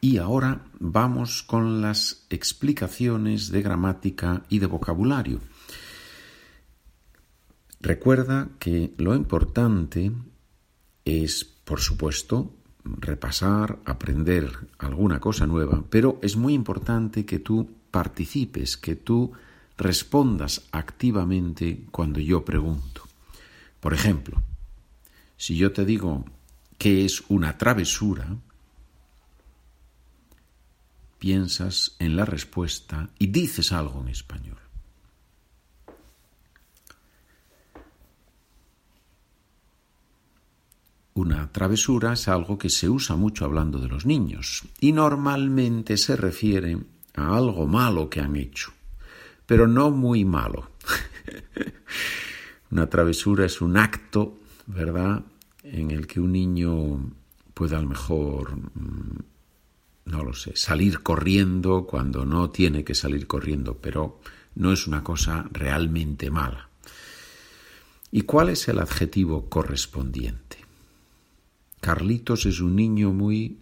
Y ahora vamos con las explicaciones de gramática y de vocabulario. Recuerda que lo importante es, por supuesto, repasar, aprender alguna cosa nueva, pero es muy importante que tú participes, que tú respondas activamente cuando yo pregunto. Por ejemplo, si yo te digo qué es una travesura, piensas en la respuesta y dices algo en español. Una travesura es algo que se usa mucho hablando de los niños y normalmente se refiere a algo malo que han hecho, pero no muy malo. Una travesura es un acto, ¿verdad?, en el que un niño puede a lo mejor, mm, no lo sé, salir corriendo cuando no tiene que salir corriendo, pero no es una cosa realmente mala. ¿Y cuál es el adjetivo correspondiente? Carlitos es un niño muy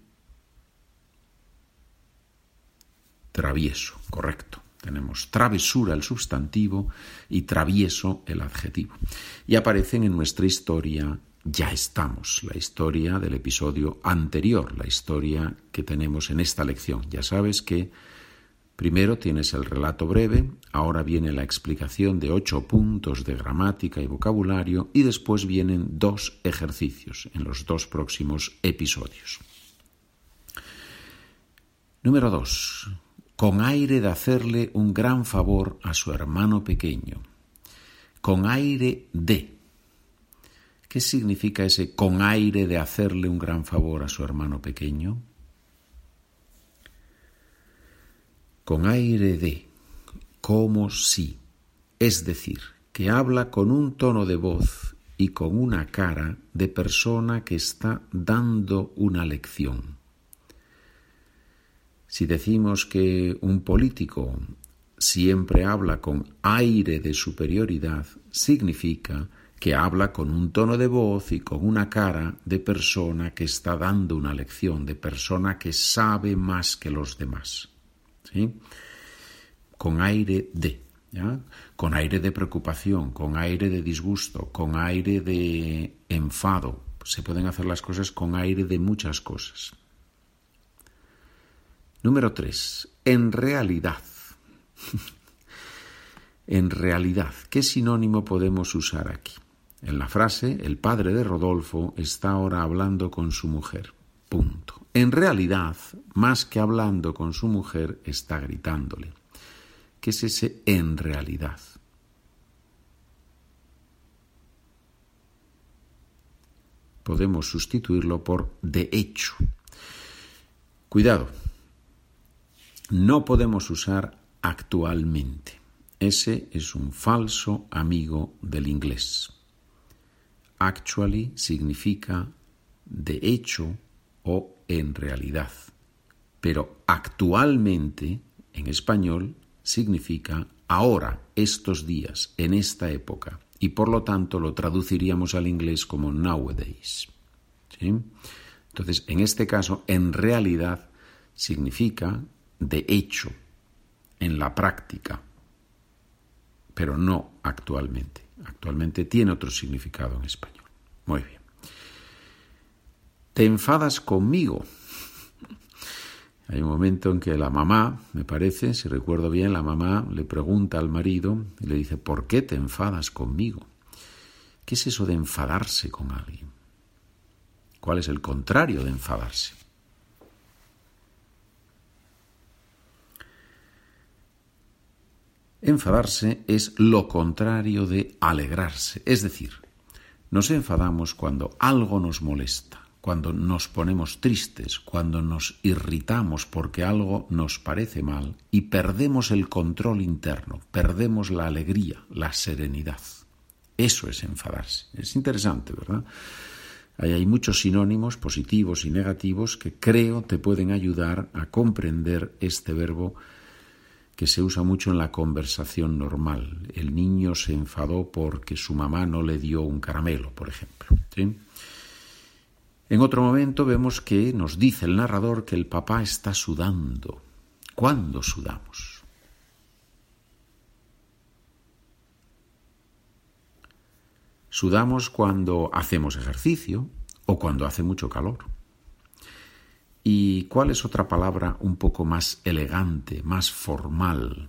travieso, correcto. Tenemos travesura el sustantivo y travieso el adjetivo. Y aparecen en nuestra historia ya estamos, la historia del episodio anterior, la historia que tenemos en esta lección. Ya sabes que Primero tienes el relato breve, ahora viene la explicación de ocho puntos de gramática y vocabulario y después vienen dos ejercicios en los dos próximos episodios. Número dos. Con aire de hacerle un gran favor a su hermano pequeño. Con aire de. ¿Qué significa ese con aire de hacerle un gran favor a su hermano pequeño? con aire de, como si, es decir, que habla con un tono de voz y con una cara de persona que está dando una lección. Si decimos que un político siempre habla con aire de superioridad, significa que habla con un tono de voz y con una cara de persona que está dando una lección, de persona que sabe más que los demás. Con aire de, Con aire de preocupación, con aire de disgusto, con aire de enfado. Se pueden hacer las cosas con aire de muchas cosas. Número tres, en realidad. en realidad, ¿qué sinónimo podemos usar aquí? En la frase, el padre de Rodolfo está ahora hablando con su mujer. Punto. En realidad, más que hablando con su mujer, está gritándole. ¿Qué es ese en realidad? Podemos sustituirlo por de hecho. Cuidado, no podemos usar actualmente. Ese es un falso amigo del inglés. Actually significa de hecho o en realidad. Pero actualmente, en español, significa ahora, estos días, en esta época, y por lo tanto lo traduciríamos al inglés como nowadays. Entonces, en este caso, en realidad significa de hecho, en la práctica, pero no actualmente. Actualmente tiene otro significado en español. Muy bien te enfadas conmigo. Hay un momento en que la mamá, me parece, si recuerdo bien, la mamá le pregunta al marido y le dice, ¿por qué te enfadas conmigo? ¿Qué es eso de enfadarse con alguien? ¿Cuál es el contrario de enfadarse? Enfadarse es lo contrario de alegrarse, es decir, nos enfadamos cuando algo nos molesta, cuando nos ponemos tristes, cuando nos irritamos porque algo nos parece mal y perdemos el control interno, perdemos la alegría, la serenidad. Eso es enfadarse. Es interesante, ¿verdad? hay muchos sinónimos positivos y negativos que creo te pueden ayudar a comprender este verbo que se usa mucho en la conversación normal. El niño se enfadó porque su mamá no le dio un caramelo, por ejemplo. En otro momento vemos que nos dice el narrador que el papá está sudando. ¿Cuándo sudamos? Sudamos cuando hacemos ejercicio o cuando hace mucho calor. ¿Y cuál es otra palabra un poco más elegante, más formal?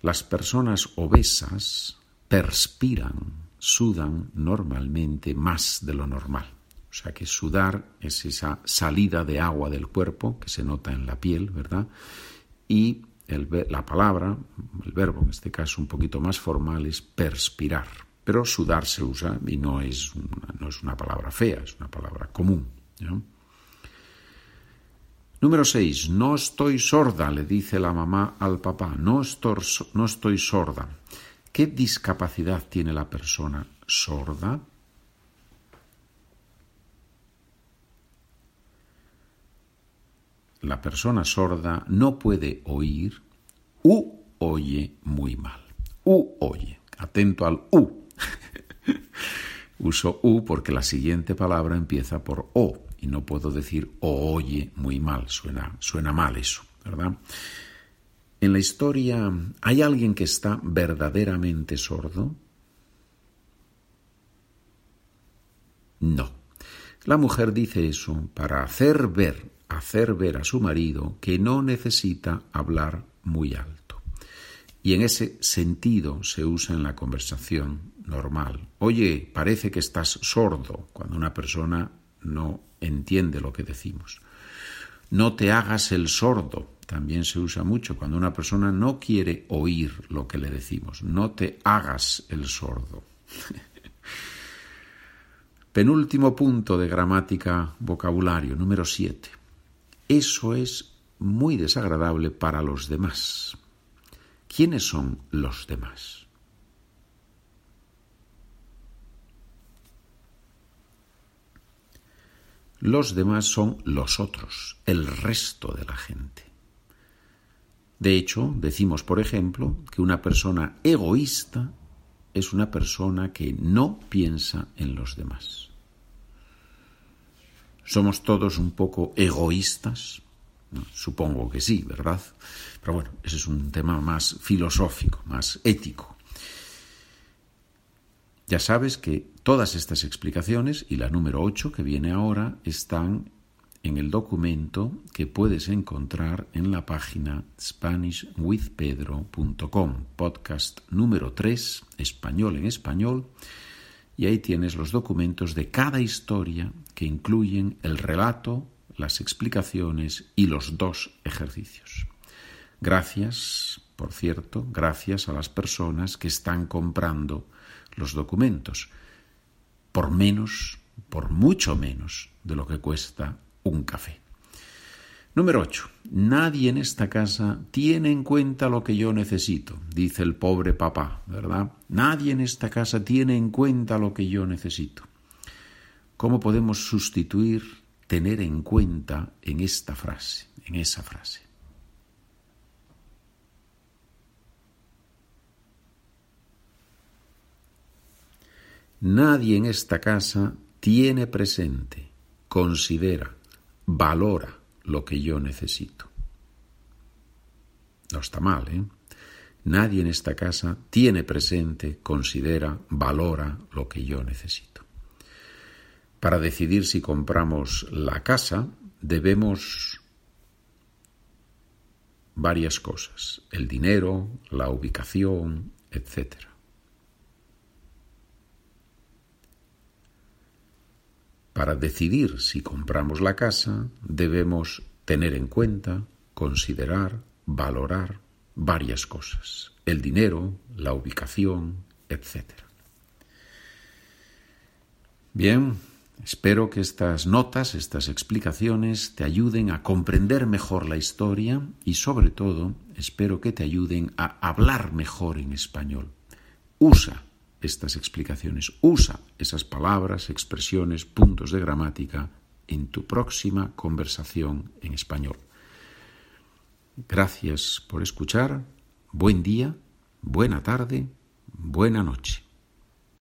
Las personas obesas perspiran sudan normalmente más de lo normal. O sea que sudar es esa salida de agua del cuerpo que se nota en la piel, ¿verdad? Y la palabra, el verbo en este caso un poquito más formal, es perspirar. Pero sudar se usa y no es una, no es una palabra fea, es una palabra común. Número 6. No estoy sorda, le dice la mamá al papá. No estoy, no estoy sorda. ¿Qué discapacidad tiene la persona sorda? La persona sorda no puede oír u oye muy mal. U oye. Atento al u. Uso u porque la siguiente palabra empieza por o y no puedo decir o oye muy mal. Suena, suena mal eso, ¿verdad? En la historia, ¿hay alguien que está verdaderamente sordo? No. La mujer dice eso para hacer ver, hacer ver a su marido que no necesita hablar muy alto. Y en ese sentido se usa en la conversación normal. Oye, parece que estás sordo cuando una persona no entiende lo que decimos. No te hagas el sordo también se usa mucho cuando una persona no quiere oír lo que le decimos. No te hagas el sordo. Penúltimo punto de gramática vocabulario, número 7. Eso es muy desagradable para los demás. ¿Quiénes son los demás? Los demás son los otros, el resto de la gente. De hecho, decimos, por ejemplo, que una persona egoísta es una persona que no piensa en los demás. ¿Somos todos un poco egoístas? supongo que sí, ¿verdad? Pero bueno, ese es un tema más filosófico, más ético. Ya sabes que todas estas explicaciones y la número 8 que viene ahora están en el documento que puedes encontrar en la página SpanishWithPedro.com, podcast número 3, español en español, y ahí tienes los documentos de cada historia que incluyen el relato, las explicaciones y los dos ejercicios. Gracias, por cierto, gracias a las personas que están comprando los documentos, por menos, por mucho menos de lo que cuesta un café. Número 8. Nadie en esta casa tiene en cuenta lo que yo necesito, dice el pobre papá, ¿verdad? Nadie en esta casa tiene en cuenta lo que yo necesito. ¿Cómo podemos sustituir tener en cuenta en esta frase, en esa frase? Nadie en esta casa tiene presente, considera, valora lo que yo necesito. No está mal, ¿eh? Nadie en esta casa tiene presente, considera, valora lo que yo necesito. Para decidir si compramos la casa debemos varias cosas, el dinero, la ubicación, etcétera. Para decidir si compramos la casa debemos tener en cuenta, considerar, valorar varias cosas. El dinero, la ubicación, etc. Bien, espero que estas notas, estas explicaciones te ayuden a comprender mejor la historia y sobre todo espero que te ayuden a hablar mejor en español. Usa estas explicaciones. Usa esas palabras, expresiones, puntos de gramática en tu próxima conversación en español. Gracias por escuchar. Buen día, buena tarde, buena noche.